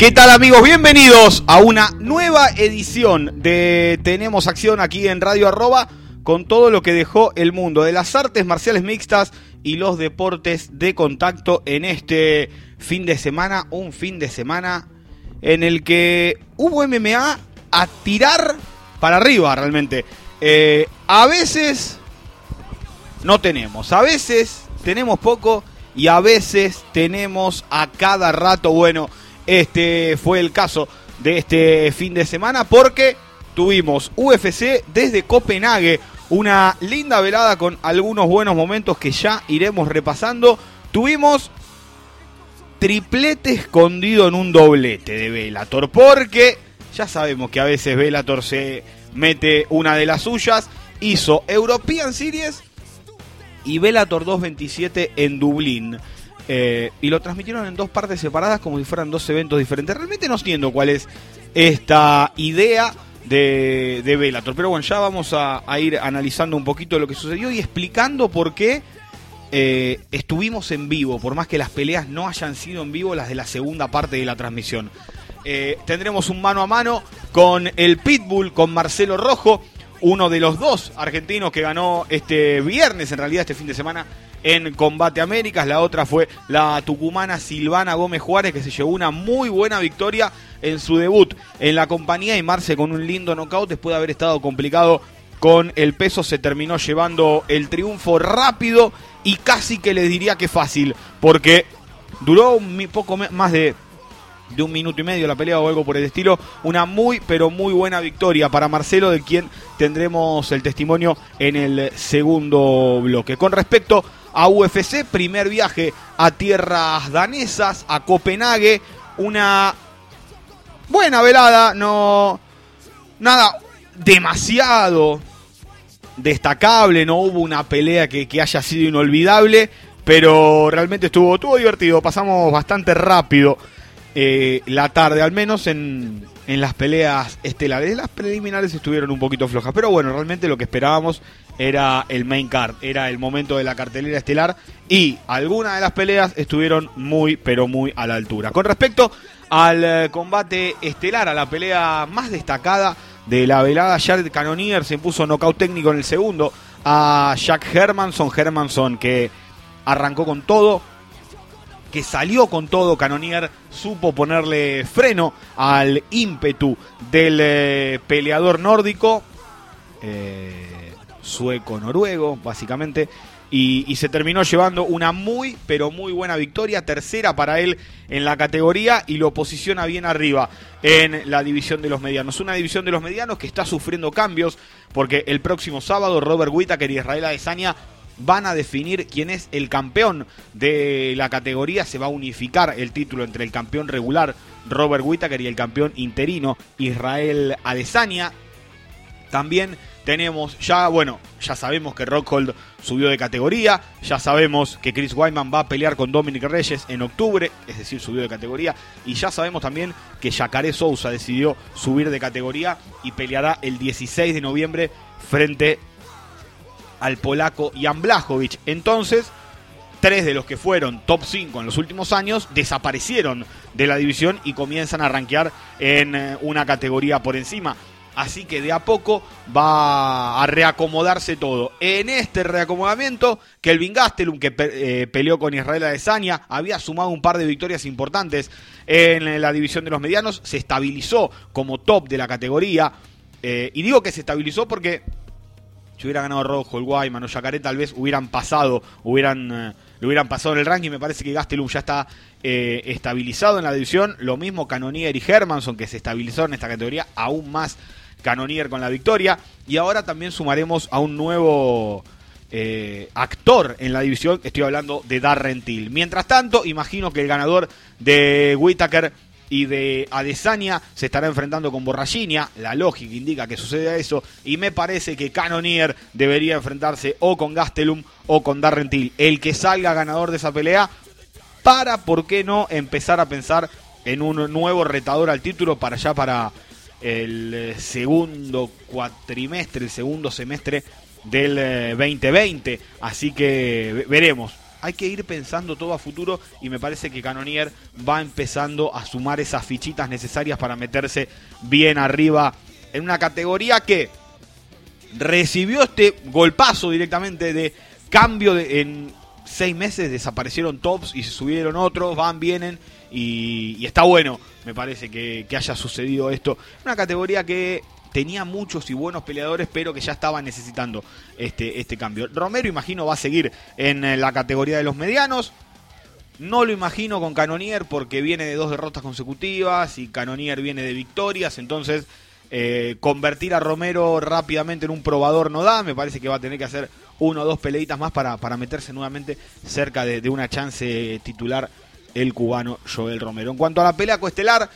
¿Qué tal amigos? Bienvenidos a una nueva edición de Tenemos Acción aquí en Radio Arroba con todo lo que dejó el mundo de las artes marciales mixtas y los deportes de contacto en este fin de semana, un fin de semana en el que hubo MMA a tirar para arriba realmente. Eh, a veces no tenemos, a veces tenemos poco y a veces tenemos a cada rato bueno. Este fue el caso de este fin de semana porque tuvimos UFC desde Copenhague, una linda velada con algunos buenos momentos que ya iremos repasando. Tuvimos triplete escondido en un doblete de Velator porque ya sabemos que a veces Velator se mete una de las suyas. Hizo European Series y Velator 227 en Dublín. Eh, y lo transmitieron en dos partes separadas como si fueran dos eventos diferentes. Realmente no entiendo cuál es esta idea de, de. Pero bueno, ya vamos a, ir analizando un poquito lo que sucedió y explicando por qué eh, estuvimos en vivo, por más que las peleas no hayan sido en vivo las de la segunda parte de la transmisión. Eh, tendremos un mano a mano con el Pitbull, con Marcelo Rojo, uno de los dos argentinos que ganó este viernes, en realidad este fin de semana, en Combate Américas. La otra fue la tucumana Silvana Gómez Juárez, que se llevó una muy buena victoria en su debut en la compañía y Marce con un lindo knockout después de haber estado complicado con el peso se terminó llevando el triunfo rápido y casi que les diría que fácil, porque duró un poco más de, de un minuto y medio la pelea o algo por el estilo. Una muy, pero muy buena victoria para Marcelo, de quien tendremos el testimonio en el segundo bloque. Con respecto a UFC, primer viaje a tierras danesas, a Copenhague, una buena velada, no nada demasiado destacable, no hubo una pelea que, haya sido inolvidable, pero realmente estuvo, estuvo divertido, pasamos bastante rápido eh, la tarde, al menos en, en las peleas estelares. Las preliminares estuvieron un poquito flojas, pero bueno, realmente lo que esperábamos era el main card, era el momento de la cartelera estelar y algunas de las peleas estuvieron muy, pero muy a la altura. Con respecto al eh, combate estelar, a la pelea más destacada de la velada, Jared Cannonier se impuso nocaut técnico en el segundo a Jack Hermanson, Hermanson que arrancó con todo, que salió con todo, Canonier supo ponerle freno al ímpetu del eh, peleador nórdico. Eh, sueco-noruego, básicamente. Y, se terminó llevando una muy, pero muy buena victoria, tercera para él en la categoría y lo posiciona bien arriba en la división de los medianos. Una división de los medianos que está sufriendo cambios porque el próximo sábado Robert Whittaker y Israel Adesanya van a definir quién es el campeón de la categoría. Se va a unificar el título entre el campeón regular Robert Whittaker y el campeón interino Israel Adesanya. También tenemos ya, bueno, ya sabemos que Rockhold subió de categoría, ya sabemos que Chris Wyman va a pelear con Dominic Reyes en octubre, es decir, subió de categoría, y ya sabemos también que Yacaré Sousa decidió subir de categoría y peleará el 16 de noviembre frente al polaco Jan Blachowicz. Entonces, tres de los que fueron top 5 en los últimos años desaparecieron de la división y comienzan a rankear en eh, una categoría por encima. Así que de a poco va a reacomodarse todo. En este reacomodamiento, Kelvin Gastelum, que eh, peleó con Israel Adesanya, había sumado un par de victorias importantes en la división de los medianos, se estabilizó como top de la categoría. Eh, y digo que se estabilizó porque si hubiera ganado Rojo, el Guayman o Yacaré, tal vez hubieran pasado, hubieran, eh, lo hubieran pasado en el ranking. Me parece que Gastelum ya está estabilizado en la división. Lo mismo Canonier y Hermanson, que se estabilizaron en esta categoría aún más Canonier con la victoria. Y ahora también sumaremos a un nuevo eh, actor en la división. Estoy hablando de Darren Till. Mientras tanto, imagino que el ganador de Whitaker y de Adesanya se estará enfrentando con Borraginia. La lógica indica que suceda eso. Y me parece que Canonier debería enfrentarse o con Gastelum o con Darren Till. El que salga ganador de esa pelea para, ¿por qué no?, empezar a pensar en un nuevo retador al título para allá para el eh, segundo cuatrimestre, el segundo semestre del 2020. Eh, Así que veremos. Hay que ir pensando todo a futuro y me parece que Canonier va empezando a sumar esas fichitas necesarias para meterse bien arriba en una categoría que recibió este golpazo directamente de cambio de, en seis meses desaparecieron tops y se subieron otros, van, vienen y, está bueno, me parece que, que, haya sucedido esto. Una categoría que tenía muchos y buenos peleadores, pero que ya estaba necesitando este, este cambio. Romero, imagino, va a seguir en eh, la categoría de los medianos. No lo imagino con Canonier porque viene de dos derrotas consecutivas y Canonier viene de victorias, entonces eh, convertir a Romero rápidamente en un probador no da, me parece que va a tener que hacer uno o dos peleitas más para, para meterse nuevamente cerca de, de una chance titular el cubano Joel Romero. En cuanto a la pelea coestelar,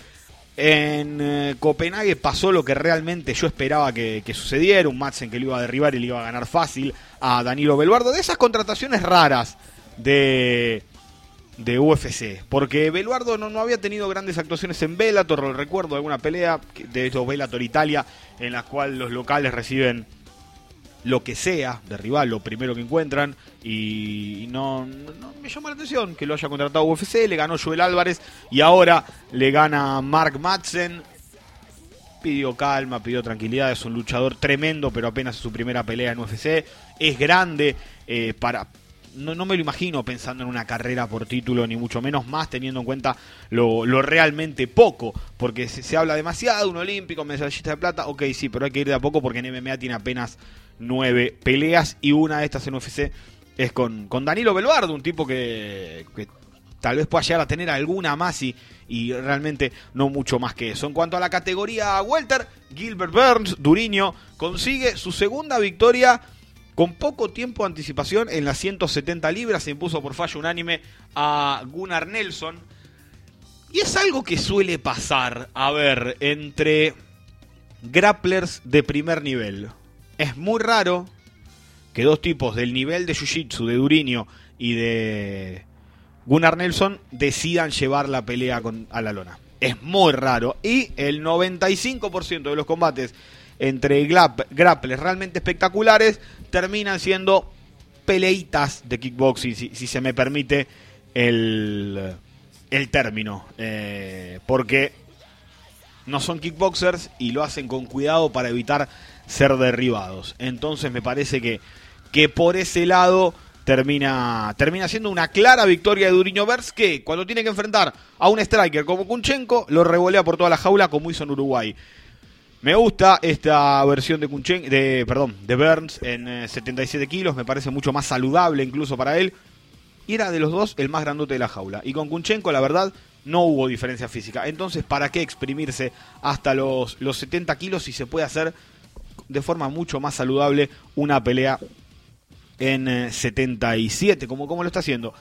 en eh, Copenhague pasó lo que realmente yo esperaba que, sucediera, un Madsen que lo iba a derribar y le iba a ganar fácil a Danilo Belvardo, de esas contrataciones raras de, de UFC, porque Belvardo no, no había tenido grandes actuaciones en Bellator, recuerdo alguna pelea de estos Bellator Italia, en la cual los locales reciben lo que sea de rival, lo primero que encuentran, y no, me llama la atención que lo haya contratado UFC, le ganó Joel Álvarez y ahora le gana Mark Madsen. Pidió calma, pidió tranquilidad, es un luchador tremendo, pero apenas su primera pelea en UFC. Es grande, eh, para, no, no, me lo imagino pensando en una carrera por título, ni mucho menos más teniendo en cuenta lo, realmente poco, porque se, se, habla demasiado, un olímpico, medallista de plata, ok, sí, pero hay que ir de a poco porque en MMA tiene apenas nueve peleas y una de estas en UFC es con, con Danilo Belvardo, un tipo que, tal vez pueda llegar a tener alguna más y, y, realmente no mucho más que eso. En cuanto a la categoría Welter, Gilbert Burns, Duriño, consigue su segunda victoria con poco tiempo de anticipación en las 170 libras. Se impuso por fallo unánime a Gunnar Nelson. Y es algo que suele pasar, a ver, entre grapplers de primer nivel es muy raro que dos tipos del nivel de Jiu-Jitsu de Duriño y de Gunnar Nelson decidan llevar la pelea con, a la lona. Es muy raro. Y el 95% de los combates entre grapples realmente espectaculares terminan siendo peleitas de kickboxing, si, si se me permite el, el término. Eh, porque no son kickboxers y lo hacen con cuidado para evitar ser derribados. Entonces me parece que, que por ese lado termina, termina siendo una clara victoria de Duriño Vers que cuando tiene que enfrentar a un striker como Kunchenko lo revolea por toda la jaula como hizo en Uruguay. Me gusta esta versión de Kunchenko, de, perdón, de Burns en 77 eh, kilos, me parece mucho más saludable incluso para él. Y era de los dos el más grandote de la jaula. Y con Kunchenko, la verdad, no hubo diferencia física. Entonces, ¿para qué exprimirse hasta los, los 70 kilos si se puede hacer de forma mucho más saludable una pelea en 77, eh, como, como lo está haciendo.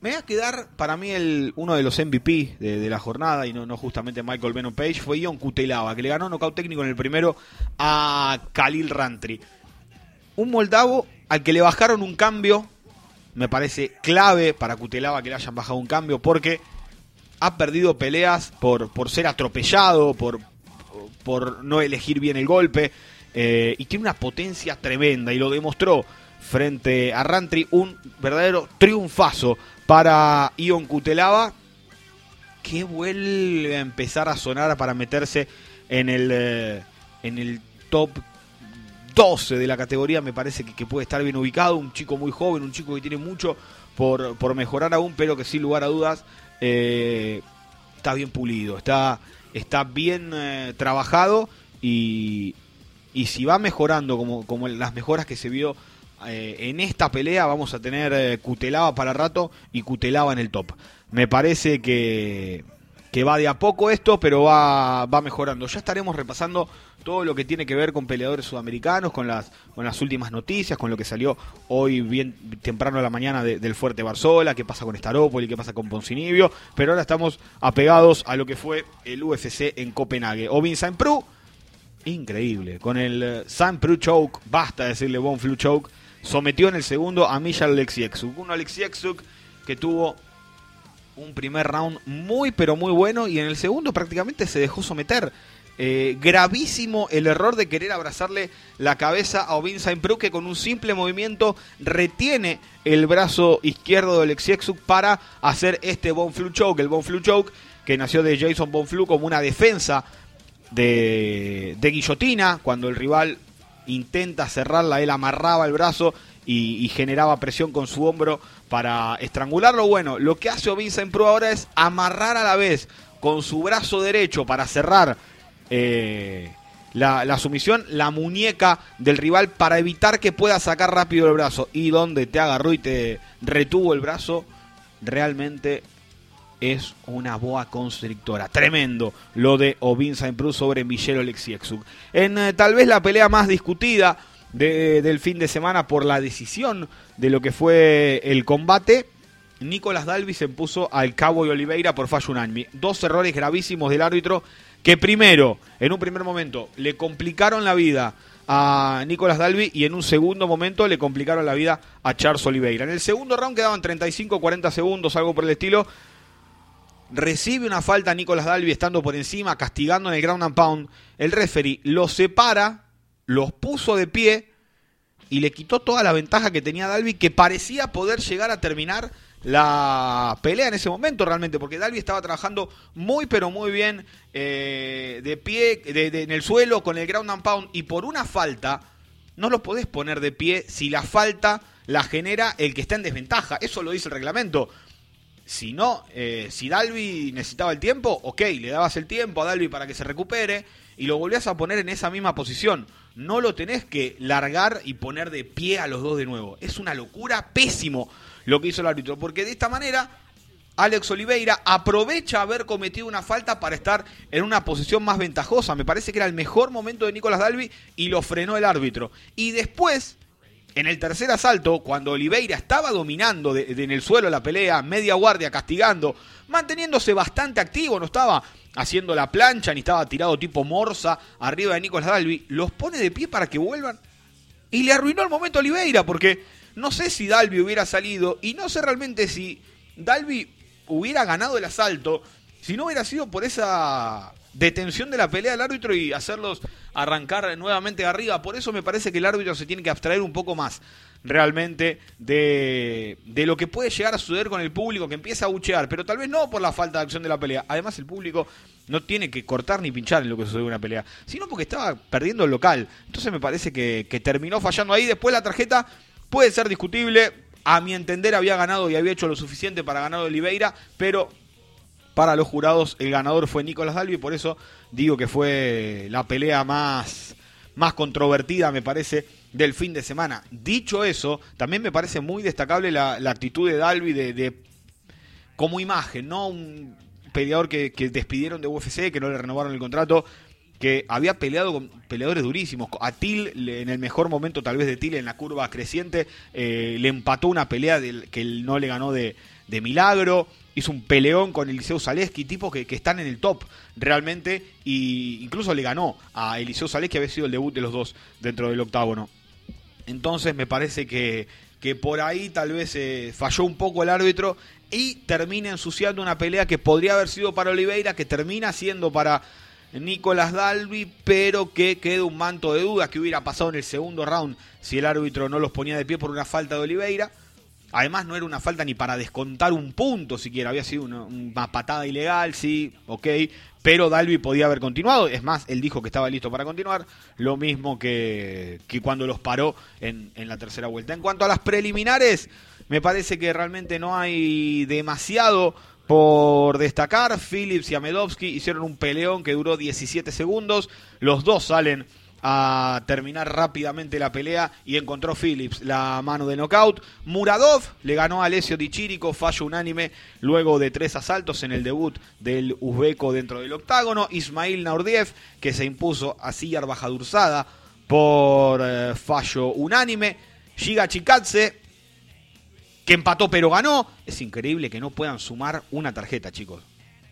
Me voy a quedar, para mí, el, uno de los MVP de, la jornada, y no, no justamente Michael Venom Page, fue Ion Kutelava, que le ganó nocaut técnico en el primero a Khalil Rantri. Un moldavo al que le bajaron un cambio, me parece clave para Kutelava que le hayan bajado un cambio, porque ha perdido peleas por, por ser atropellado, por, por no elegir bien el golpe. Eh, y tiene una potencia tremenda y lo demostró frente a Rantri. Un verdadero triunfazo para Ion Kutelava que vuelve a empezar a sonar para meterse en el, eh, en el top 12 de la categoría. Me parece que, puede estar bien ubicado. Un chico muy joven, un chico que tiene mucho por, por mejorar aún, pero que sin lugar a dudas eh, está bien pulido. Está está bien eh, trabajado y, y, si va mejorando como, como las mejoras que se vio eh, en esta pelea, vamos a tener eh, Cutelaba para rato y Cutelaba en el top. Me parece que, que va de a poco esto, pero va, va mejorando. Ya estaremos repasando todo lo que tiene que ver con peleadores sudamericanos, con las, con las últimas noticias, con lo que salió hoy bien temprano a la mañana del Fuerte Barzola, qué pasa con Staropoli, qué pasa con Poncinibio, pero ahora estamos apegados a lo que fue el UFC en Copenhague. Ovin Saint Prou, increíble, con el eh, Saint Prou Choke, basta decirle Bon Flu Choke, sometió en el segundo a Michal Alexiexuk, un Alexiexuk que tuvo un primer round muy pero muy bueno y en el segundo prácticamente se dejó someter. Eh, gravísimo el error de querer abrazarle la cabeza a Ovin Saint que con un simple movimiento retiene el brazo izquierdo del Exiexuk para hacer este Bonflu Choke. El Bonflu Choke que nació de Jason Bonflu como una defensa de, guillotina. Cuando el rival intenta cerrarla, él amarraba el brazo y, generaba presión con su hombro para estrangularlo. Bueno, lo que hace Ovin Pro ahora es amarrar a la vez con su brazo derecho para cerrar eh, la, sumisión, la muñeca del rival para evitar que pueda sacar rápido el brazo. Y donde te agarró y te retuvo el brazo, realmente es una boa constrictora. Tremendo lo de Ovin Saint sobre Michel Oleksiexuk. En eh, tal vez la pelea más discutida del fin de semana por la decisión de lo que fue el combate. Nicolás Dalby se puso al Cabo y Oliveira por fallo unánime. Dos errores gravísimos del árbitro que primero, en un primer momento, le complicaron la vida a Nicolás Dalby y en un segundo momento le complicaron la vida a Charles Oliveira. En el segundo round quedaban 35-40 segundos, algo por el estilo. Recibe una falta a Nicolás Dalby estando por encima, castigando en el ground and pound. El referee lo separa los puso de pie y le quitó toda la ventaja que tenía Dalby, que parecía poder llegar a terminar la pelea en ese momento realmente, porque Dalby estaba trabajando muy pero muy bien eh, de pie, en el suelo, con el ground and pound, y por una falta, no lo podés poner de pie si la falta la genera el que está en desventaja, eso lo dice el reglamento. Si no, eh, si Dalby necesitaba el tiempo, ok, le dabas el tiempo a Dalby para que se recupere y lo volvías a poner en esa misma posición no lo tenés que largar y poner de pie a los dos de nuevo. Es una locura, pésimo lo que hizo el árbitro, porque de esta manera Alex Oliveira aprovecha haber cometido una falta para estar en una posición más ventajosa. Me parece que era el mejor momento de Nicolás Dalby y lo frenó el árbitro. Y después, en el tercer asalto, cuando Oliveira estaba dominando en el suelo la pelea, media guardia, castigando, manteniéndose bastante activo, no estaba haciendo la plancha, ni estaba tirado tipo morsa arriba de Nicolás Dalby, los pone de pie para que vuelvan. Y le arruinó el momento Oliveira, porque no sé si Dalby hubiera salido, y no sé realmente si Dalby hubiera ganado el asalto, si no hubiera sido por esa detención de la pelea del árbitro y hacerlos arrancar nuevamente arriba. Por eso me parece que el árbitro se tiene que abstraer un poco más realmente de, de, lo que puede llegar a suceder con el público que empieza a buchear, pero tal vez no por la falta de acción de la pelea. Además, el público no tiene que cortar ni pinchar en lo que sucede en una pelea, sino porque estaba perdiendo el local. Entonces me parece que, que terminó fallando ahí. Después la tarjeta puede ser discutible. A mi entender había ganado y había hecho lo suficiente para ganar Oliveira, pero para los jurados el ganador fue Nicolás Dalby, por eso digo que fue la pelea más, más controvertida, me parece, del fin de semana. Dicho eso, también me parece muy destacable la, actitud de Dalby de, como imagen, ¿no? Un peleador que, despidieron de UFC, que no le renovaron el contrato, que había peleado con peleadores durísimos. A Til, en el mejor momento tal vez de Til en la curva creciente, eh, le empató una pelea que él no le ganó de, de milagro hizo un peleón con Eliseo Zaleski, tipos que, están en el top realmente, y incluso le ganó a Eliseo Zaleski, había sido el debut de los dos dentro del octágono. Entonces me parece que, que por ahí tal vez eh, falló un poco el árbitro y termina ensuciando una pelea que podría haber sido para Oliveira, que termina siendo para Nicolás Dalby, pero que queda un manto de dudas que hubiera pasado en el segundo round si el árbitro no los ponía de pie por una falta de Oliveira. Además no era una falta ni para descontar un punto siquiera, había sido una, patada ilegal, sí, ok, pero Dalby podía haber continuado, es más, él dijo que estaba listo para continuar, lo mismo que, que cuando los paró en, en la tercera vuelta. En cuanto a las preliminares, me parece que realmente no hay demasiado por destacar. Phillips y Amedovsky hicieron un peleón que duró 17 segundos, los dos salen a terminar rápidamente la pelea y encontró Phillips la mano de knockout. Muradov le ganó a Alessio Di Chirico, fallo unánime luego de tres asaltos en el debut del uzbeco dentro del octágono. Ismail Naurdiev que se impuso a Siyar Bajadurzada por eh, fallo unánime. Giga Chikadze que empató pero ganó. Es increíble que no puedan sumar una tarjeta, chicos.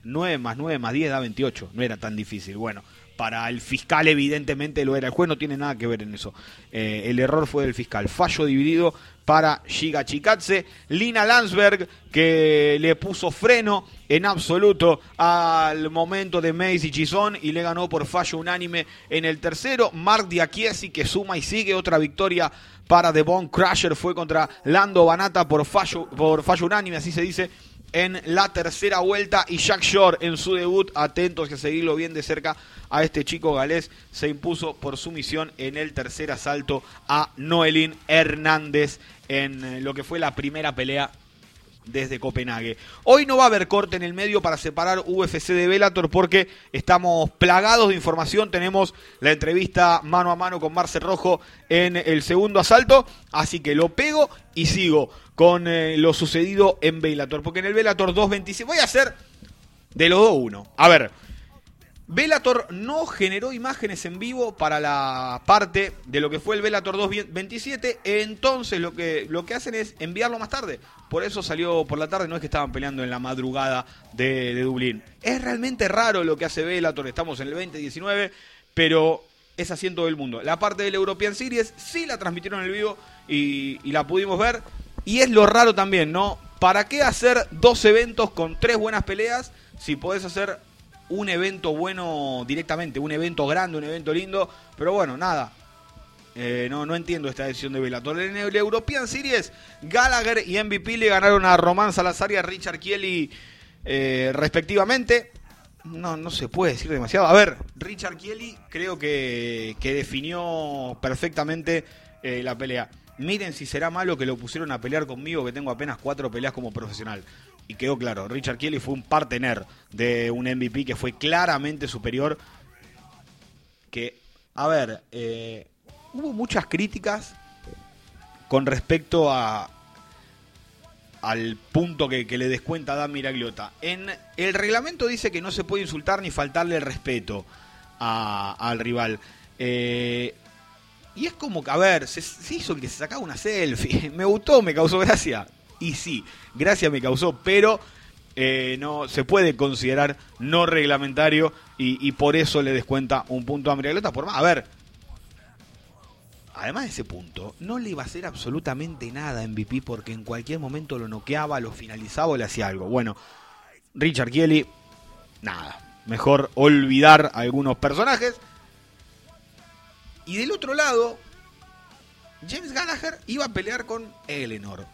9 más 9 más 10 da 28. No era tan difícil. Bueno, para el fiscal evidentemente lo era. El juez no tiene nada que ver en eso. Eh, el error fue del fiscal. Fallo dividido para Giga Chikatse. Lina Landsberg que le puso freno en absoluto al momento de Macy Chison y le ganó por fallo unánime en el tercero. Mark Diakiesi que suma y sigue otra victoria para The Bone Crusher fue contra Lando Banata por fallo, por fallo unánime, así se dice en la tercera vuelta y Jack Shore en su debut, atentos a seguirlo bien de cerca a este chico galés, se impuso por sumisión en el tercer asalto a Noelín Hernández en eh, lo que fue la primera pelea desde Copenhague. Hoy no va a haber corte en el medio para separar UFC de Bellator porque estamos plagados de información. Tenemos la entrevista mano a mano con Marcel Rojo en el segundo asalto, así que lo pego y sigo con eh, lo sucedido en Bellator, porque en el Bellator 226 voy a hacer de los dos uno. A ver, Velator no generó imágenes en vivo para la parte de lo que fue el Velator 227, entonces lo que, lo que hacen es enviarlo más tarde. Por eso salió por la tarde, no es que estaban peleando en la madrugada de, Dublín. Es realmente raro lo que hace Velator, estamos en el 2019, pero es así en todo el mundo. La parte del European Series sí la transmitieron en vivo y la pudimos ver. Y es lo raro también, ¿no? ¿Para qué hacer dos eventos con tres buenas peleas si podés hacer un evento bueno directamente, un evento grande, un evento lindo, pero bueno, nada. Eh, no, no entiendo esta decisión de Bellator. En el European Series, Gallagher y MVP le ganaron a Román Salazar y a Richard Kieli eh, respectivamente. No, no se puede decir demasiado. A ver, Richard Kieli creo que, que definió perfectamente eh, la pelea. Miren si será malo que lo pusieron a pelear conmigo, que tengo apenas cuatro peleas como profesional y quedó claro, Richard Kelly fue un partener de un MVP que fue claramente superior. Que, a ver, eh, hubo muchas críticas con respecto a al punto que, le descuenta Dan Miragliota. En el reglamento dice que no se puede insultar ni faltarle el respeto al rival. Eh, y es como que, a ver, se, hizo el que se sacaba una selfie. Me gustó, me causó gracia. Y sí, gracia me causó, pero eh, no se puede considerar no reglamentario y, por eso le descuenta un punto a Miraglota. Por más, a ver, además de ese punto, no le iba a hacer absolutamente nada a MVP porque en cualquier momento lo noqueaba, lo finalizaba o le hacía algo. Bueno, Richard Kelly, nada. Mejor olvidar algunos personajes. Y del otro lado, James Gallagher iba a pelear con Eleanor.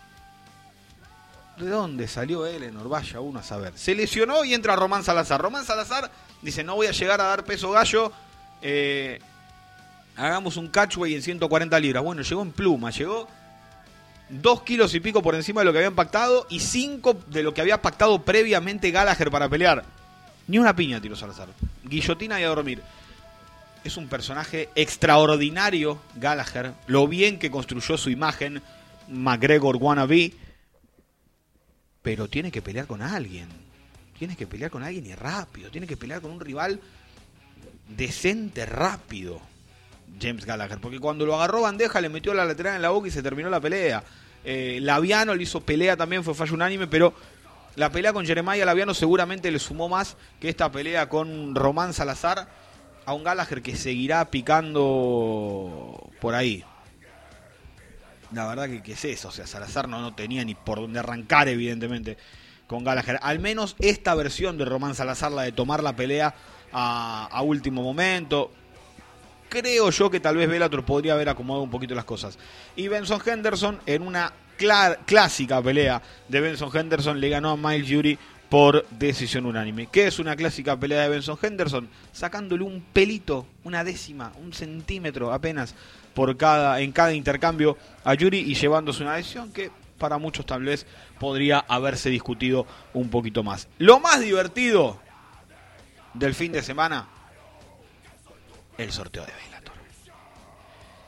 ¿De dónde salió Eleanor? Vaya uno a saber. Se lesionó y entra Román Salazar. Román Salazar dice, no voy a llegar a dar peso gallo. Eh, hagamos un catchway en 140 libras. Bueno, llegó en pluma. Llegó dos kilos y pico por encima de lo que habían pactado y cinco de lo que había pactado previamente Gallagher para pelear. Ni una piña tiró Salazar. Guillotina y a dormir. Es un personaje extraordinario, Gallagher. Lo bien que construyó su imagen, McGregor wannabe pero tiene que pelear con alguien. Tienes que pelear con alguien y rápido. Tiene que pelear con un rival decente rápido. James Gallagher. Porque cuando lo agarró bandeja le metió la lateral en la boca y se terminó la pelea. Eh, Laviano le hizo pelea también, fue fallo unánime, pero la pelea con Jeremiah Laviano seguramente le sumó más que esta pelea con Román Salazar a un Gallagher que seguirá picando por ahí la verdad que, que, es eso. O sea, Salazar no, no tenía ni por dónde arrancar, evidentemente, con Gallagher. Al menos esta versión de Román Salazar, la de tomar la pelea a, último momento. Creo yo que tal vez Bellator podría haber acomodado un poquito las cosas. Y Benson Henderson, en una clásica pelea de Benson Henderson, le ganó a Miles Jury por decisión unánime. ¿Qué es una clásica pelea de Benson Henderson? Sacándole un pelito, una décima, un centímetro apenas por cada, en cada intercambio a Yuri y llevándose una decisión que para muchos tal vez podría haberse discutido un poquito más. Lo más divertido del fin de semana, el sorteo de Bellator.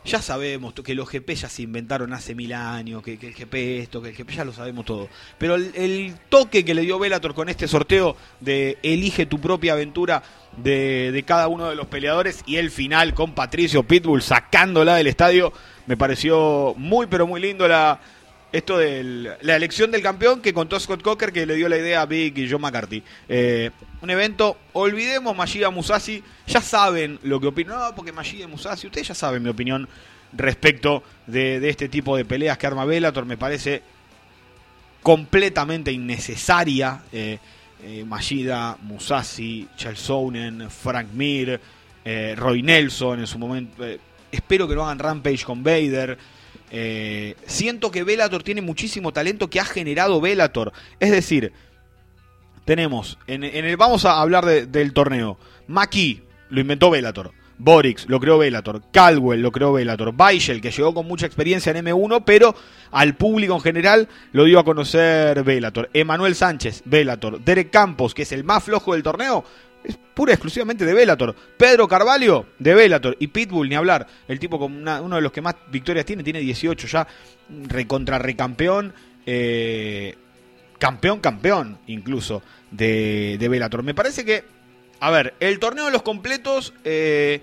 Ya sabemos que los GP ya se inventaron hace mil años, que, el GP esto, que el GP ya lo sabemos todo. Pero el, toque que le dio Velator con este sorteo de elige tu propia aventura de, cada uno de los peleadores y el final con Patricio Pitbull sacándola del estadio, me pareció muy pero muy lindo la, esto de la elección del campeón que contó Scott Cocker que le dio la idea a Big y John McCarthy. Eh, un evento, olvidemos Mashida Musashi, ya saben lo que opino, no, porque Mashida Musashi, ustedes ya saben mi opinión respecto de, este tipo de peleas que arma Bellator, me parece completamente innecesaria. Eh, eh, Mashida, Frank Mir, eh, Roy Nelson en su momento. espero que lo hagan Rampage con Vader. Siento que Bellator tiene muchísimo talento que ha generado Bellator. Es decir, tenemos, en, el, vamos a hablar del torneo. Maki lo inventó Bellator. Borix lo creó Bellator, Caldwell lo creó Bellator, Baichel que llegó con mucha experiencia en M1, pero al público en general lo dio a conocer Bellator. Emanuel Sánchez, Bellator, Derek Campos, que es el más flojo del torneo, es pura exclusivamente de Bellator. Pedro Carvalho, de Bellator. Y Pitbull, ni hablar. El tipo con uno de los que más victorias tiene, tiene 18 ya. Recontra recampeón. Eh, campeón, campeón, incluso de, de Bellator. Me parece que, a ver, el torneo de los completos eh,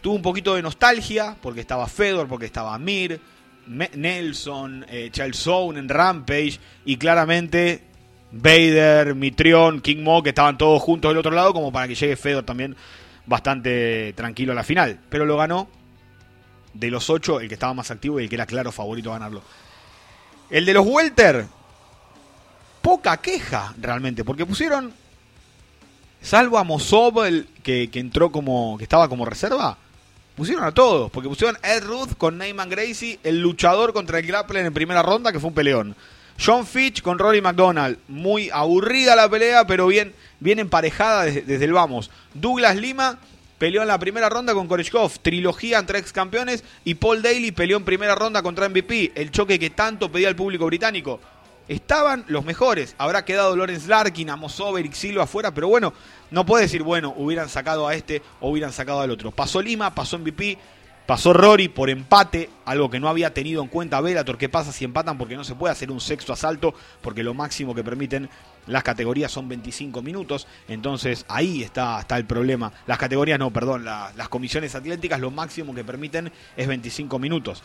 tuvo un poquito de nostalgia, porque estaba Fedor, porque estaba Mir, Nelson, eh, Charles en Rampage, y claramente Vader, Mitrión, King Mo, que estaban todos juntos del otro lado, como para que llegue Fedor también bastante tranquilo a la final. Pero lo ganó de los ocho, el que estaba más activo y el que era claro favorito a ganarlo. El de los Welter, poca queja realmente, porque pusieron, salvo a Mosov, el que, entró como, que estaba como reserva, pusieron a todos, porque pusieron Ed Ruth con Neyman Gracie, el luchador contra el grappler en primera ronda, que fue un peleón. John Fitch con Rory McDonald, muy aburrida la pelea, pero bien, bien emparejada desde, el vamos. Douglas Lima peleó en la primera ronda con Korechkov, trilogía entre ex campeones, y Paul Daly peleó en primera ronda contra MVP, el choque que tanto pedía el público británico estaban los mejores. Habrá quedado Lorenz Larkin, Amos Over, Silva afuera, pero bueno, no puede decir, bueno, hubieran sacado a este o hubieran sacado al otro. Pasó Lima, pasó MVP, pasó Rory por empate, algo que no había tenido en cuenta Velator. ¿Qué pasa si empatan? Porque no se puede hacer un sexto asalto, porque lo máximo que permiten las categorías son 25 minutos. Entonces ahí está, está el problema. Las categorías, no, perdón, las comisiones atléticas, lo máximo que permiten es 25 minutos.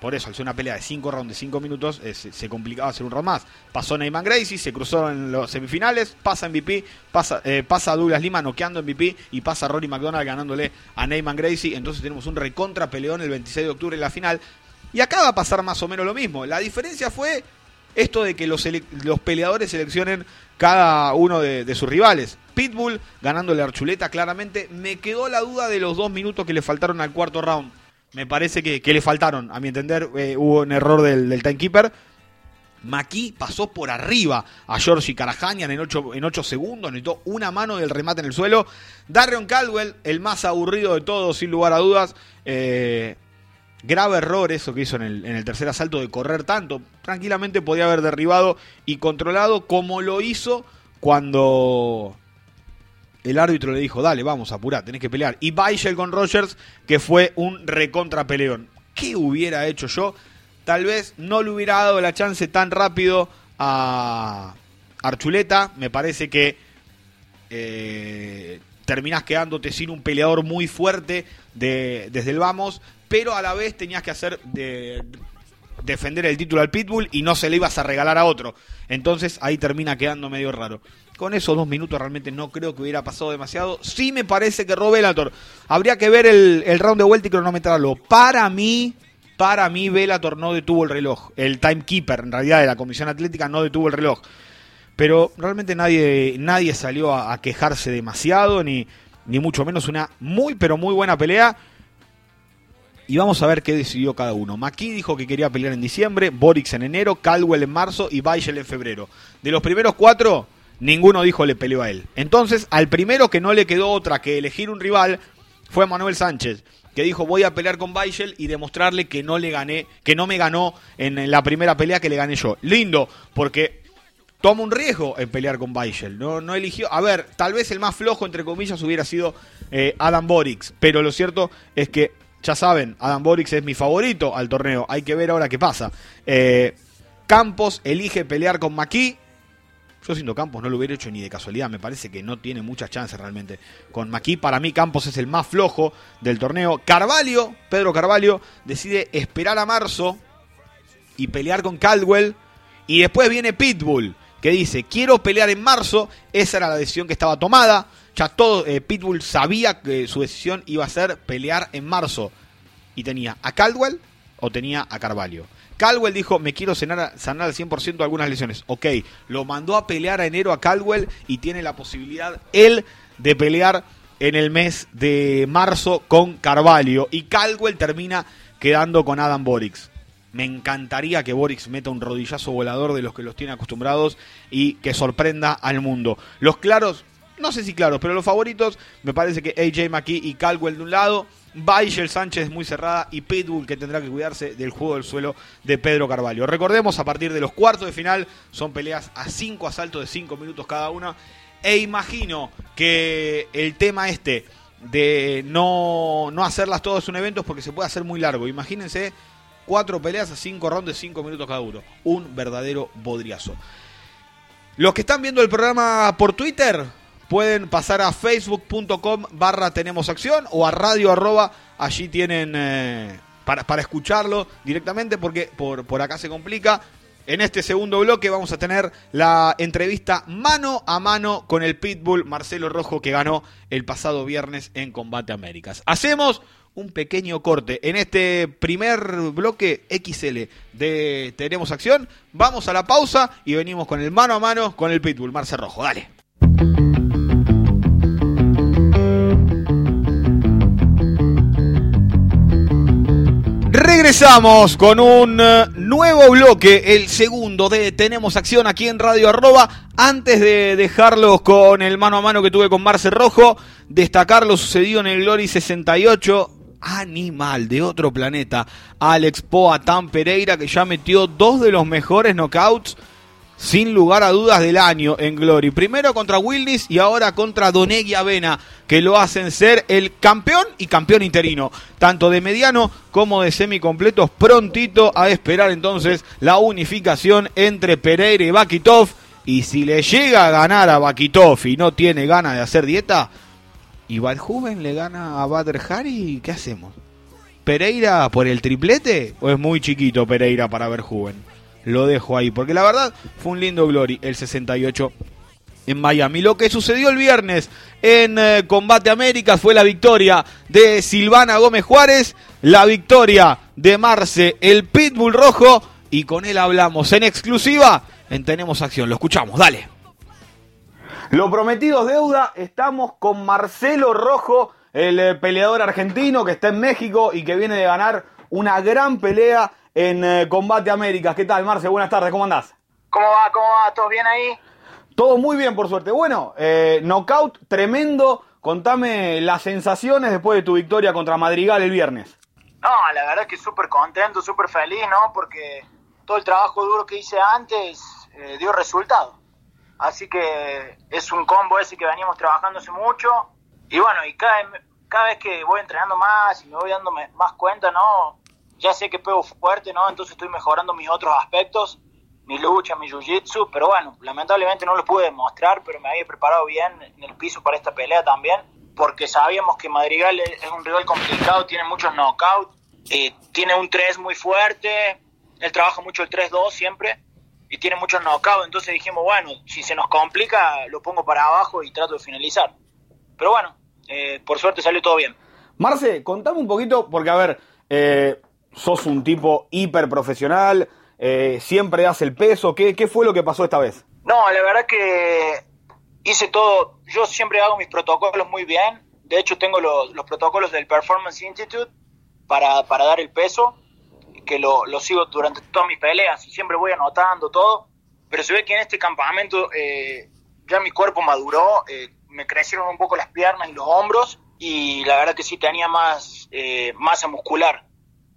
Por eso, al ser una pelea de 5 rounds de 5 minutos, se complicaba hacer un round más. Pasó Neyman Gracie, se cruzó en los semifinales, pasa MVP, pasa, eh, pasa Douglas Lima noqueando MVP y pasa Rory McDonald ganándole a Neyman Gracie. Entonces tenemos un recontra peleón el 26 de octubre en la final. Y acá va a pasar más o menos lo mismo. La diferencia fue esto de que los, los peleadores seleccionen cada uno de, de, sus rivales. Pitbull ganándole a Archuleta claramente. Me quedó la duda de los dos minutos que le faltaron al cuarto round me parece que, le faltaron. A mi entender, eh, hubo un error del, timekeeper. Maki pasó por arriba a Georgie Carajanian en 8 en ocho segundos, necesitó una mano del remate en el suelo. Darion Caldwell, el más aburrido de todos, sin lugar a dudas. Eh, grave error eso que hizo en el, en el, tercer asalto de correr tanto. Tranquilamente podía haber derribado y controlado como lo hizo cuando el árbitro le dijo, dale, vamos, apurá, tenés que pelear. Y Baichel con Rogers, que fue un recontra peleón. ¿Qué hubiera hecho yo? Tal vez no le hubiera dado la chance tan rápido a Archuleta. Me parece que eh, terminás quedándote sin un peleador muy fuerte de, desde el vamos, pero a la vez tenías que hacer de, defender el título al Pitbull y no se le ibas a regalar a otro. Entonces ahí termina quedando medio raro. Con esos dos minutos realmente no creo que hubiera pasado demasiado. Sí me parece que Velator. Habría que ver el, round de vuelta y cronometrarlo. Para mí, para mí Velator no detuvo el reloj. El timekeeper, en realidad, de la Comisión Atlética no detuvo el reloj. Pero realmente nadie, nadie salió a, quejarse demasiado, ni, ni mucho menos una muy, pero muy buena pelea. Y vamos a ver qué decidió cada uno. Maki dijo que quería pelear en diciembre, Borix en enero, Caldwell en marzo y Baichel en febrero. De los primeros cuatro, ninguno dijo le peleó a él. Entonces, al primero que no le quedó otra que elegir un rival fue Manuel Sánchez, que dijo voy a pelear con Baichel y demostrarle que no le gané, que no me ganó en la primera pelea que le gané yo. Lindo, porque toma un riesgo en pelear con Baichel. No, no eligió. A ver, tal vez el más flojo, entre comillas, hubiera sido eh, Adam Borix. Pero lo cierto es que ya saben, Adam Borix es mi favorito al torneo. Hay que ver ahora qué pasa. Eh, Campos elige pelear con Maquis. Yo siendo Campos no lo hubiera hecho ni de casualidad. Me parece que no tiene muchas chances realmente. Con Maquis, para mí Campos es el más flojo del torneo. Carvalho, Pedro Carvalho, decide esperar a marzo y pelear con Caldwell. Y después viene Pitbull, que dice, quiero pelear en marzo. Esa era la decisión que estaba tomada. Ya todo, eh, Pitbull sabía que su decisión iba a ser pelear en marzo. Y tenía a Caldwell o tenía a Carvalho. Caldwell dijo, me quiero sanar, sanar al 100% algunas lesiones. Ok, lo mandó a pelear a enero a Caldwell y tiene la posibilidad él de pelear en el mes de marzo con Carvalho. Y Caldwell termina quedando con Adam Borix. Me encantaría que Borix meta un rodillazo volador de los que los tiene acostumbrados y que sorprenda al mundo. Los claros, no sé si claros, pero los favoritos me parece que AJ McKee y Caldwell de un lado. Baishel Sánchez muy cerrada y Pitbull que tendrá que cuidarse del juego del suelo de Pedro Carvalho. Recordemos, a partir de los cuartos de final son peleas a cinco asaltos de cinco minutos cada una. E imagino que el tema este de no, no hacerlas todas un evento es porque se puede hacer muy largo. Imagínense cuatro peleas a cinco rounds de cinco minutos cada uno. Un verdadero bodriazo. Los que están viendo el programa por Twitter, pueden pasar a facebook.com barra tenemos acción o a radio arroba, allí tienen eh, para, para, escucharlo directamente porque por, por acá se complica. En este segundo bloque vamos a tener la entrevista mano a mano con el Pitbull Marcelo Rojo que ganó el pasado viernes en Combate Américas. Hacemos un pequeño corte en este primer bloque XL de Tenemos Acción. Vamos a la pausa y venimos con el mano a mano con el Pitbull Marcelo Rojo. Dale. Regresamos con un nuevo bloque, el segundo de Tenemos Acción aquí en Radio Arroba. Antes de dejarlos con el mano a mano que tuve con Marce Rojo, destacar lo sucedido en el Glory 68. Animal de otro planeta, Alex Poatan Pereira, que ya metió dos de los mejores knockouts sin lugar a dudas del año en Glory. Primero contra Wildis y ahora contra Donegui Avena, que lo hacen ser el campeón y campeón interino, tanto de mediano como de semicompletos. Prontito a esperar entonces la unificación entre Pereira y Bakitov. Y si le llega a ganar a Bakitov y no tiene ganas de hacer dieta, y Valjuven le gana a Badr Hari, ¿qué hacemos? ¿Pereira por el triplete o es muy chiquito Pereira para Verjuven? Lo dejo ahí. Porque la verdad fue un lindo Glory el 68 en Miami. Lo que sucedió el viernes en eh, Combate Américas fue la victoria de Silvana Gómez Juárez, la victoria de Marce, el Pitbull Rojo. Y con él hablamos en exclusiva en Tenemos Acción. Lo escuchamos, dale. Lo prometido deuda. Estamos con Marcelo Rojo, el eh, peleador argentino que está en México y que viene de ganar una gran pelea en eh, Combate Américas. ¿Qué tal, Marce? Buenas tardes, ¿cómo andás? ¿Cómo va? ¿Cómo va? ¿Todo bien ahí? Todo muy bien, por suerte. Bueno, eh, knockout tremendo. Contame las sensaciones después de tu victoria contra Madrigal el viernes. No, la verdad es que súper contento, súper feliz, ¿no? Porque todo el trabajo duro que hice antes eh, dio resultado. Así que es un combo ese que veníamos trabajando hace mucho. Y bueno, y cada, cada vez que voy entrenando más y me voy dando más cuenta, ¿no? Ya sé que pego fuerte, ¿no? Entonces estoy mejorando mis otros aspectos, mi lucha, mi jiu-jitsu, pero bueno, lamentablemente no lo pude demostrar, pero me había preparado bien en el piso para esta pelea también, porque sabíamos que Madrigal es un rival complicado, tiene muchos knockouts, tiene un 3 muy fuerte, él trabaja mucho el 3-2 siempre, y tiene muchos knockouts, entonces dijimos, bueno, si se nos complica, lo pongo para abajo y trato de finalizar. Pero bueno, eh, por suerte salió todo bien. Marce, contame un poquito, porque a ver, eh, sos un tipo hiper profesional, eh, siempre das el peso. ¿Qué, ¿Qué fue lo que pasó esta vez? No, la verdad que hice todo, yo siempre hago mis protocolos muy bien. De hecho, tengo los, los protocolos del Performance Institute para, dar el peso, que lo, lo, sigo durante todas mis peleas y siempre voy anotando todo. Pero se ve que en este campamento eh, ya mi cuerpo maduró, eh, me crecieron un poco las piernas y los hombros y la verdad que sí tenía más masa muscular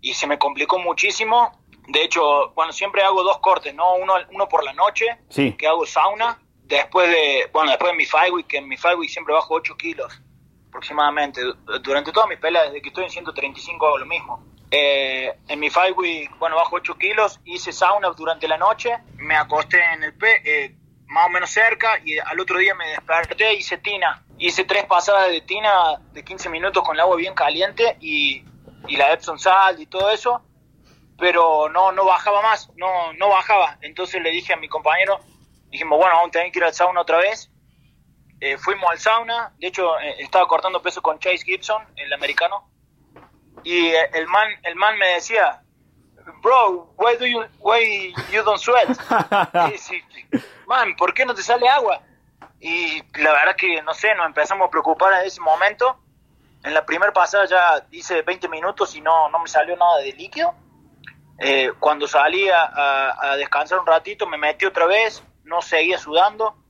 y se me complicó muchísimo. De hecho, bueno, siempre hago dos cortes, ¿no? Uno, uno por la noche, que hago sauna, después de, bueno, después de mi five week, que en mi five week siempre bajo 8 kilos. aproximadamente. Durante toda mi pelea, desde que estoy en 135 hago lo mismo. Eh, en mi five week, bueno, bajo 8 kilos, hice sauna durante la noche, me acosté en el pe eh, más o menos cerca y al otro día me desperté, hice tina. Hice tres pasadas de tina de 15 minutos con el agua bien caliente y, y la Epsom Salt y todo eso, pero no, no bajaba más, no, no bajaba. Entonces le dije a mi compañero, dijimos, bueno, vamos a tener que ir al sauna otra vez. Eh, fuimos al sauna, de hecho eh, estaba cortando peso con Chase Gibson, el americano, y eh, el man, el man me decía, bro, why do you, why you don't sweat? y, man, ¿por qué no te sale agua? Y la verdad que, no sé, nos empezamos a preocupar en ese momento. En la primera pasada ya hice 20 minutos y no, no me salió nada de líquido. cuando salí a, a descansar un ratito me metí otra vez, no seguía sudando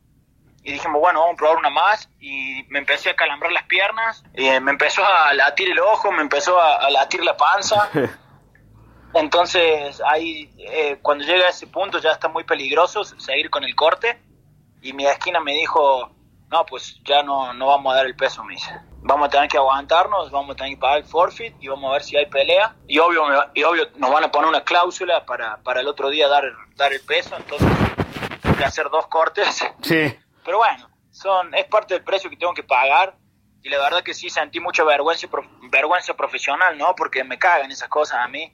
y dijimos, bueno, vamos a probar una más y me empecé a calambrar las piernas, y me empezó a latir el ojo, me empezó a, latir la panza. Entonces ahí, eh, cuando llega a ese punto ya está muy peligroso seguir con el corte y mi esquina me dijo, no, pues ya no, no vamos a dar el peso, me dice. Vamos a tener que aguantarnos, vamos a tener que pagar el forfeit y vamos a ver si hay pelea. Y obvio, y obvio nos van a poner una cláusula para, para el otro día dar, dar el peso, entonces tengo que hacer dos cortes. Sí. Pero bueno, son, es parte del precio que tengo que pagar. Y la verdad que sí sentí mucha vergüenza, vergüenza profesional, ¿no? Porque me cagan esas cosas a mí.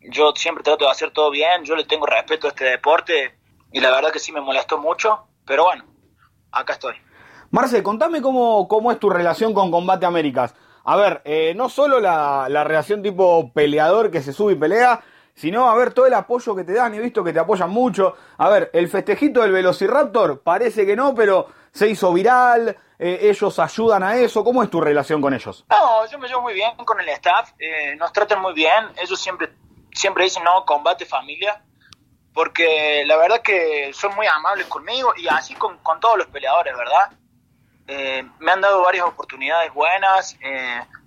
Yo siempre trato de hacer todo bien, yo le tengo respeto a este deporte y la verdad que sí me molestó mucho, pero bueno, acá estoy. Marce, contame cómo, cómo es tu relación con Combate Américas. A ver, eh, no solo la, la relación tipo peleador que se sube y pelea, sino a ver todo el apoyo que te dan. He visto que te apoyan mucho. A ver, el festejito del Velociraptor parece que no, pero se hizo viral. Eh, ellos ayudan a eso. ¿Cómo es tu relación con ellos? No, yo me llevo muy bien con el staff. Eh, nos tratan muy bien. Ellos siempre, siempre dicen, no, combate familia. Porque la verdad que son muy amables conmigo y así con, con todos los peleadores, ¿verdad? Eh, me han dado varias oportunidades buenas,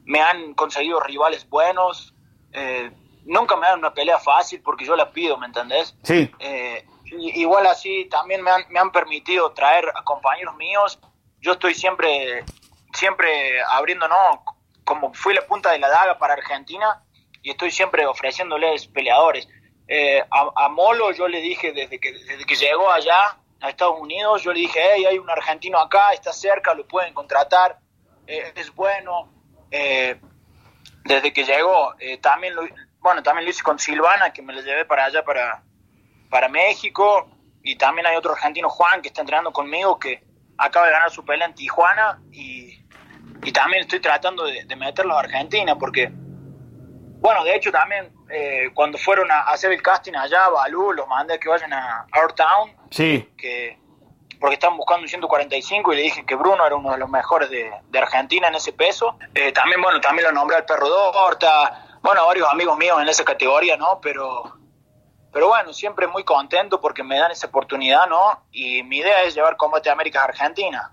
me han conseguido rivales buenos. Eh, nunca me dan una pelea fácil porque yo la pido, ¿me entendés? Sí. Eh, igual así también me han, me han permitido traer a compañeros míos. Yo estoy siempre, siempre abriendo, ¿no? Como fui la punta de la daga para Argentina y estoy siempre ofreciéndoles peleadores. Eh, a, Molo yo le dije desde que, desde que llegó allá a Estados Unidos, yo le dije, hey, hay un argentino acá, está cerca, lo pueden contratar, eh, es bueno. desde que llegó, también lo, bueno, también lo hice con Silvana, que me la llevé para allá, para, para México. Y también hay otro argentino, Juan, que está entrenando conmigo, que acaba de ganar su pelea en Tijuana. Y, también estoy tratando de, meterlos a Argentina, porque, bueno, de hecho también eh, cuando fueron a hacer el casting allá, Balú, los mandé a que vayan a Our Town. Sí. Que, porque estaban buscando un 145 y le dije que Bruno era uno de los mejores de, Argentina en ese peso. Eh, también, bueno, también lo nombré al perro Dorta, bueno, varios amigos míos en esa categoría, ¿no? Pero, pero bueno, siempre muy contento porque me dan esa oportunidad, ¿no? Y mi idea es llevar Combate a América a Argentina.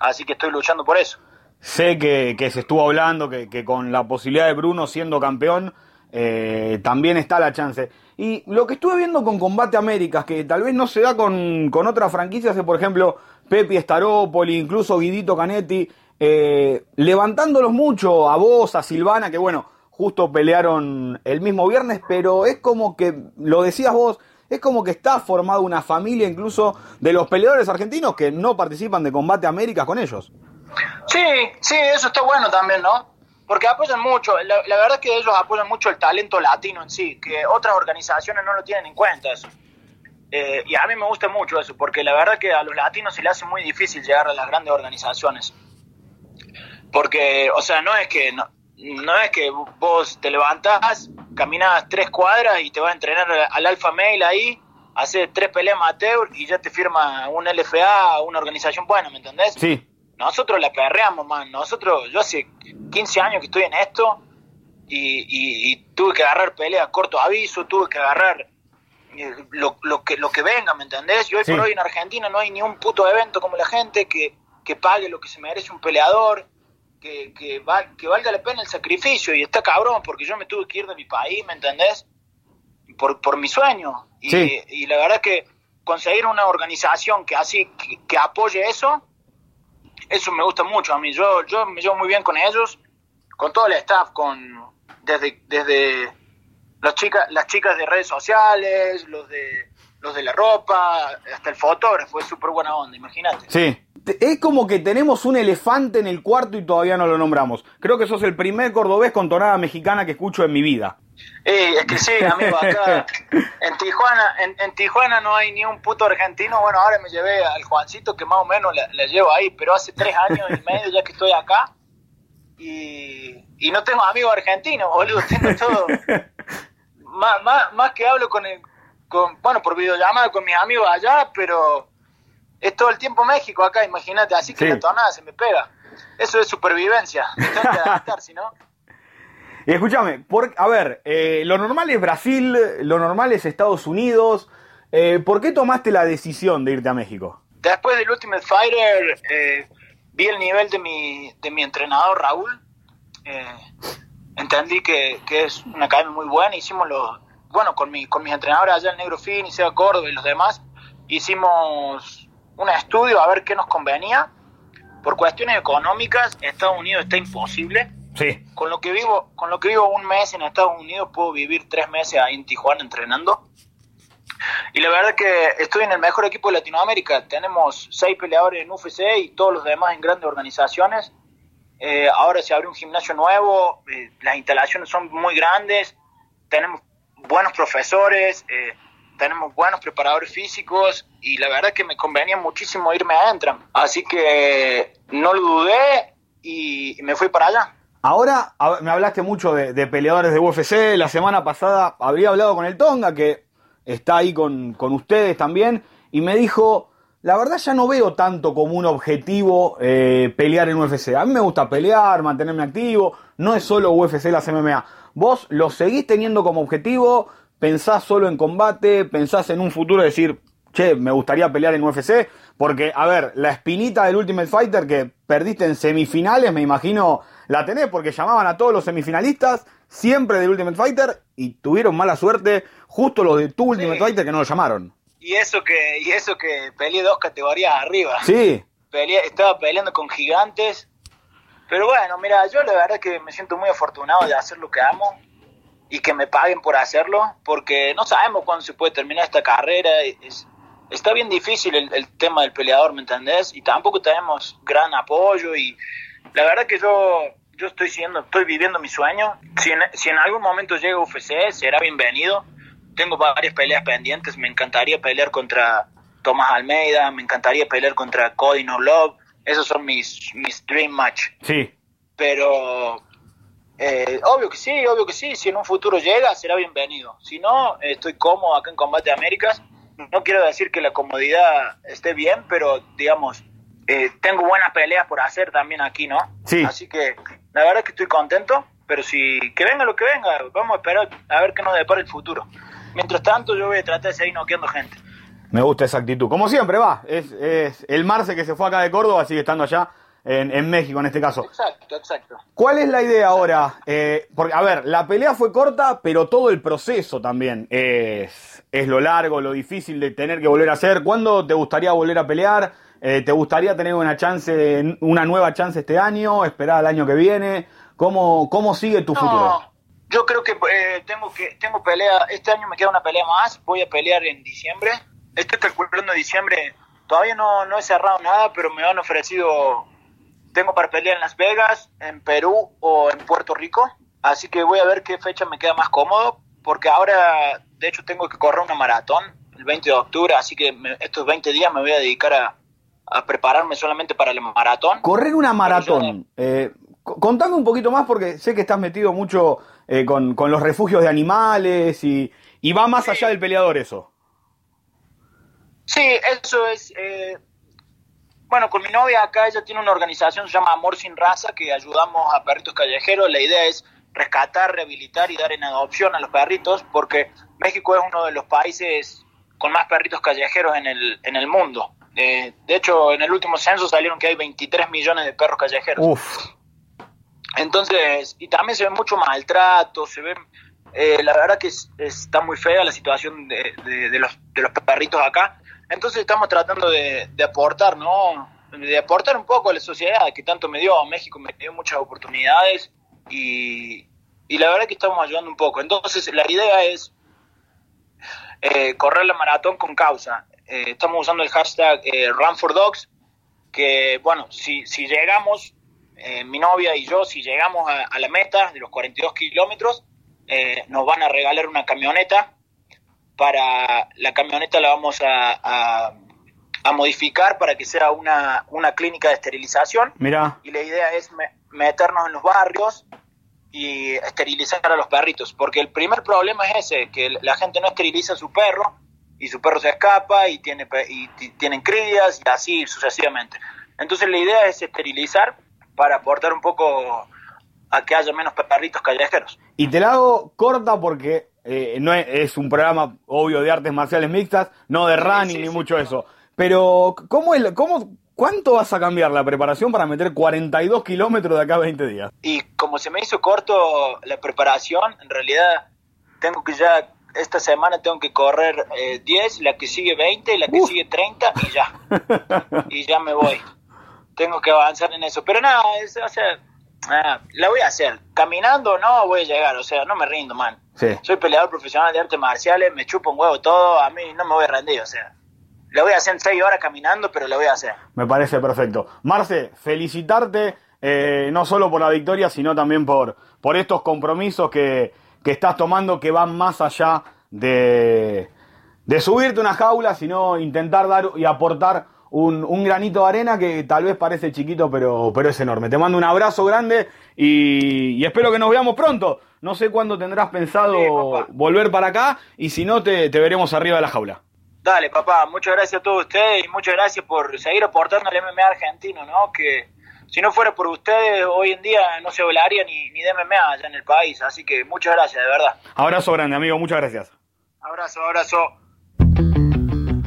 Así que estoy luchando por eso. Sé que, se estuvo hablando que, con la posibilidad de Bruno siendo campeón, eh, también está la chance. Y lo que estuve viendo con Combate Américas, que tal vez no se da con, con otras franquicias, es por ejemplo Pepi Staropoli, incluso Guidito Canetti, eh, levantándolos mucho a vos, a Silvana, que bueno, justo pelearon el mismo viernes, pero es como que, lo decías vos, es como que está formada una familia incluso de los peleadores argentinos que no participan de Combate América con ellos. Sí, sí, eso está bueno también, ¿no? Porque apoyan mucho, la, verdad es que ellos apoyan mucho el talento latino en sí, que otras organizaciones no lo tienen en cuenta eso. Eh, y a mí me gusta mucho eso, porque la verdad que a los latinos se les hace muy difícil llegar a las grandes organizaciones. Porque, o sea, no es que no es que vos te levantás, caminas tres cuadras y te vas a entrenar al Alfa Mail ahí, haces tres peleas amateur y ya te firma un LFA, una organización buena, ¿me entendés? Sí. Nosotros la perreamos, man. Nosotros, yo hace 15 años que estoy en esto y, tuve que agarrar peleas a corto aviso, tuve que agarrar eh, lo, lo, que, lo que venga, ¿me entendés? Y hoy por hoy en Argentina no hay ni un puto evento como la gente que, que pague lo que se merece un peleador que, que, valga la pena el sacrificio y está cabrón porque yo me tuve que ir de mi país, ¿me entendés? Por, por mi sueño. Y, y la verdad que conseguir una organización que así que, apoye eso eso me gusta mucho a mí. Yo, yo me llevo muy bien con ellos, con todo el staff, con desde, desde las chicas, las chicas de redes sociales, los de los de la ropa, hasta el fotógrafo, es súper buena onda, imagínate. Sí. Es como que tenemos un elefante en el cuarto y todavía no lo nombramos. Creo que sos el primer cordobés con tonada mexicana que escucho en mi vida. Eh, es que sí, amigo, acá en Tijuana, en, Tijuana no hay ni un puto argentino. Bueno, ahora me llevé al Juancito que más o menos le, llevo ahí, pero hace tres años y medio ya que estoy acá y, y no tengo amigos argentinos, boludo, tengo todo. más, más, más que hablo con el, bueno, por videollamada con mis amigos allá, pero es todo el tiempo México acá, imagínate, así que la tonada se me pega. Eso es supervivencia, tengo que adaptar, si no. Y escúchame, por, a ver, eh, lo normal es Brasil, lo normal es Estados Unidos. Eh, ¿Por qué tomaste la decisión de irte a México? Después del Ultimate Fighter, eh, vi el nivel de mi, de mi entrenador Raúl. entendí que, que, es una academia muy buena. Hicimos los, bueno, con, mi, con mis entrenadores allá, el Negro Fin, Seba Córdoba y los demás, hicimos un estudio a ver qué nos convenía. Por cuestiones económicas, Estados Unidos está imposible. Sí. Con lo que vivo, con lo que vivo un mes en Estados Unidos, puedo vivir tres meses ahí en Tijuana entrenando. Y la verdad que estoy en el mejor equipo de Latinoamérica. Tenemos seis peleadores en UFC y todos los demás en grandes organizaciones. Eh, ahora se abre un gimnasio nuevo, eh, las instalaciones son muy grandes, tenemos buenos profesores, eh, tenemos buenos preparadores físicos y la verdad que me convenía muchísimo irme a Entram. Así que no lo dudé y me fui para allá. Ahora me hablaste mucho de, peleadores de UFC. La semana pasada habría hablado con el Tonga, que está ahí con, con, ustedes también, y me dijo, la verdad ya no veo tanto como un objetivo eh, pelear en UFC. A mí me gusta pelear, mantenerme activo, no es solo UFC las MMA. Vos lo seguís teniendo como objetivo, pensás solo en combate, pensás en un futuro decir, che, me gustaría pelear en UFC, porque, a ver, la espinita del Ultimate Fighter que perdiste en semifinales, me imagino, la tenés, porque llamaban a todos los semifinalistas, siempre del Ultimate Fighter, y tuvieron mala suerte, justo los de tu Ultimate Fighter que no lo llamaron. Y eso que, y eso que peleé dos categorías arriba. Sí. estaba peleando con gigantes pero bueno, mira, yo la verdad que me siento muy afortunado de hacer lo que amo y que me paguen por hacerlo, porque no sabemos cuándo se puede terminar esta carrera. Es, está bien difícil el, tema del peleador, ¿me entendés? Y tampoco tenemos gran apoyo y la verdad que yo yo estoy siendo, estoy viviendo mi sueño. Si en, si en algún momento llega UFC, será bienvenido. Tengo varias peleas pendientes. Me encantaría pelear contra Tomás Almeida, me encantaría pelear contra Cody No Love, esos son mis, mis dream match. Sí. Pero eh, obvio que sí, obvio que sí. Si en un futuro llega, será bienvenido. Si no, estoy cómodo acá en Combate Américas. No quiero decir que la comodidad esté bien, pero digamos, eh, tengo buenas peleas por hacer también aquí, ¿no? Sí. Así que la verdad es que estoy contento, pero si que venga lo que venga, vamos a esperar a ver qué nos depara el futuro. Mientras tanto, yo voy a tratar de seguir noqueando gente. Me gusta esa actitud. Como siempre, va. Es, es el Marce que se fue acá de Córdoba, sigue estando allá en, en México en este caso. Exacto, exacto. ¿Cuál es la idea ahora? Eh, porque, a ver, la pelea fue corta, pero todo el proceso también es, es lo largo, lo difícil de tener que volver a hacer. ¿Cuándo te gustaría volver a pelear? Eh, ¿Te gustaría tener una chance, una nueva chance este año? ¿Esperar al año que viene? ¿Cómo, cómo sigue tu futuro? Yo creo que eh, tengo que tengo pelea. Este año me queda una pelea más. Voy a pelear en diciembre estoy calculando diciembre, todavía no, no he cerrado nada, pero me han ofrecido, tengo para pelear en Las Vegas, en Perú o en Puerto Rico, así que voy a ver qué fecha me queda más cómodo, porque ahora, de hecho, tengo que correr una maratón el 20 de octubre, así que estos 20 días me voy a dedicar a, prepararme solamente para el maratón. Correr una maratón. Eh, contame un poquito más porque sé que estás metido mucho eh, con, con, los refugios de animales y, y va más allá del peleador eso. Sí, eso es. Eh, bueno, con mi novia acá, ella tiene una organización, se llama Amor Sin Raza, que ayudamos a perritos callejeros. La idea es rescatar, rehabilitar y dar en adopción a los perritos, porque México es uno de los países con más perritos callejeros en el, en el mundo. Eh, de hecho, en el último censo salieron que hay 23 millones de perros callejeros. Uf. Entonces, y también se ve mucho maltrato, se ve, eh, la verdad que está muy fea la situación de, de, los, de los perritos acá. Entonces estamos tratando de, aportar, ¿no? de aportar un poco a la sociedad que tanto me dio. México me dio muchas oportunidades y, y la verdad que estamos ayudando un poco. Entonces, la idea es eh, correr la maratón con causa. Eh, estamos usando el hashtag eh, Run for Dogs, que bueno, si, si llegamos, eh, mi novia y yo, si llegamos a, a la meta de los 42 kilómetros, eh, nos van a regalar una camioneta. Para la camioneta la vamos a, a, a modificar para que sea una, una clínica de esterilización. Mira. Y la idea es me- meternos en los barrios y esterilizar a los perritos, porque el primer problema es ese, que la gente no esteriliza a su perro y su perro se escapa y tiene y ti- tienen crías y así sucesivamente. Entonces la idea es esterilizar para aportar un poco a que haya menos perritos callejeros. Y te la hago corta porque eh, no es, es un programa obvio de artes marciales mixtas, no de running sí, ni sí, mucho eso. Pero, ¿cómo es, cómo, ¿cuánto vas a cambiar la preparación para meter 42 kilómetros de acá a 20 días? Y como se me hizo corto la preparación, en realidad tengo que ya, esta semana tengo que correr eh, 10, la que sigue 20, la que Uf. sigue 30 y ya. y ya me voy. Tengo que avanzar en eso. Pero nada, es, o sea, nada, la voy a hacer. Caminando no voy a llegar, o sea, no me rindo, man. Sí. Soy peleador profesional de artes marciales, me chupo un huevo todo, a mí no me voy a rendir, o sea. La voy a hacer en 6 horas caminando, pero la voy a hacer. Me parece perfecto. Marce, felicitarte eh, no solo por la victoria, sino también por, por estos compromisos que, que estás tomando que van más allá de, de subirte una jaula, sino intentar dar y aportar un, un granito de arena que tal vez parece chiquito, pero, pero es enorme. Te mando un abrazo grande y, y espero que nos veamos pronto. No sé cuándo tendrás pensado Sí, volver para acá y si no, te, te veremos arriba de la jaula. Dale, papá, muchas gracias a todos ustedes y muchas gracias por seguir aportando al MMA argentino, ¿no? Que si no fuera por ustedes, hoy en día no se hablaría ni, ni de MMA allá en el país. Así que muchas gracias, de verdad. Abrazo grande, amigo. Muchas gracias. Abrazo, abrazo.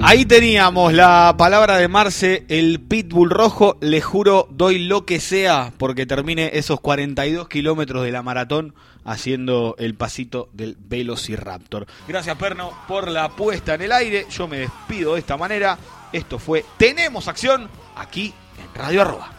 Ahí teníamos la palabra de Marce, el pitbull rojo. Le juro, doy lo que sea porque termine esos 42 kilómetros de la maratón haciendo el pasito del Velociraptor. Gracias Perno por la puesta en el aire. Yo me despido de esta manera. Esto fue Tenemos Acción aquí en Radio Arroba.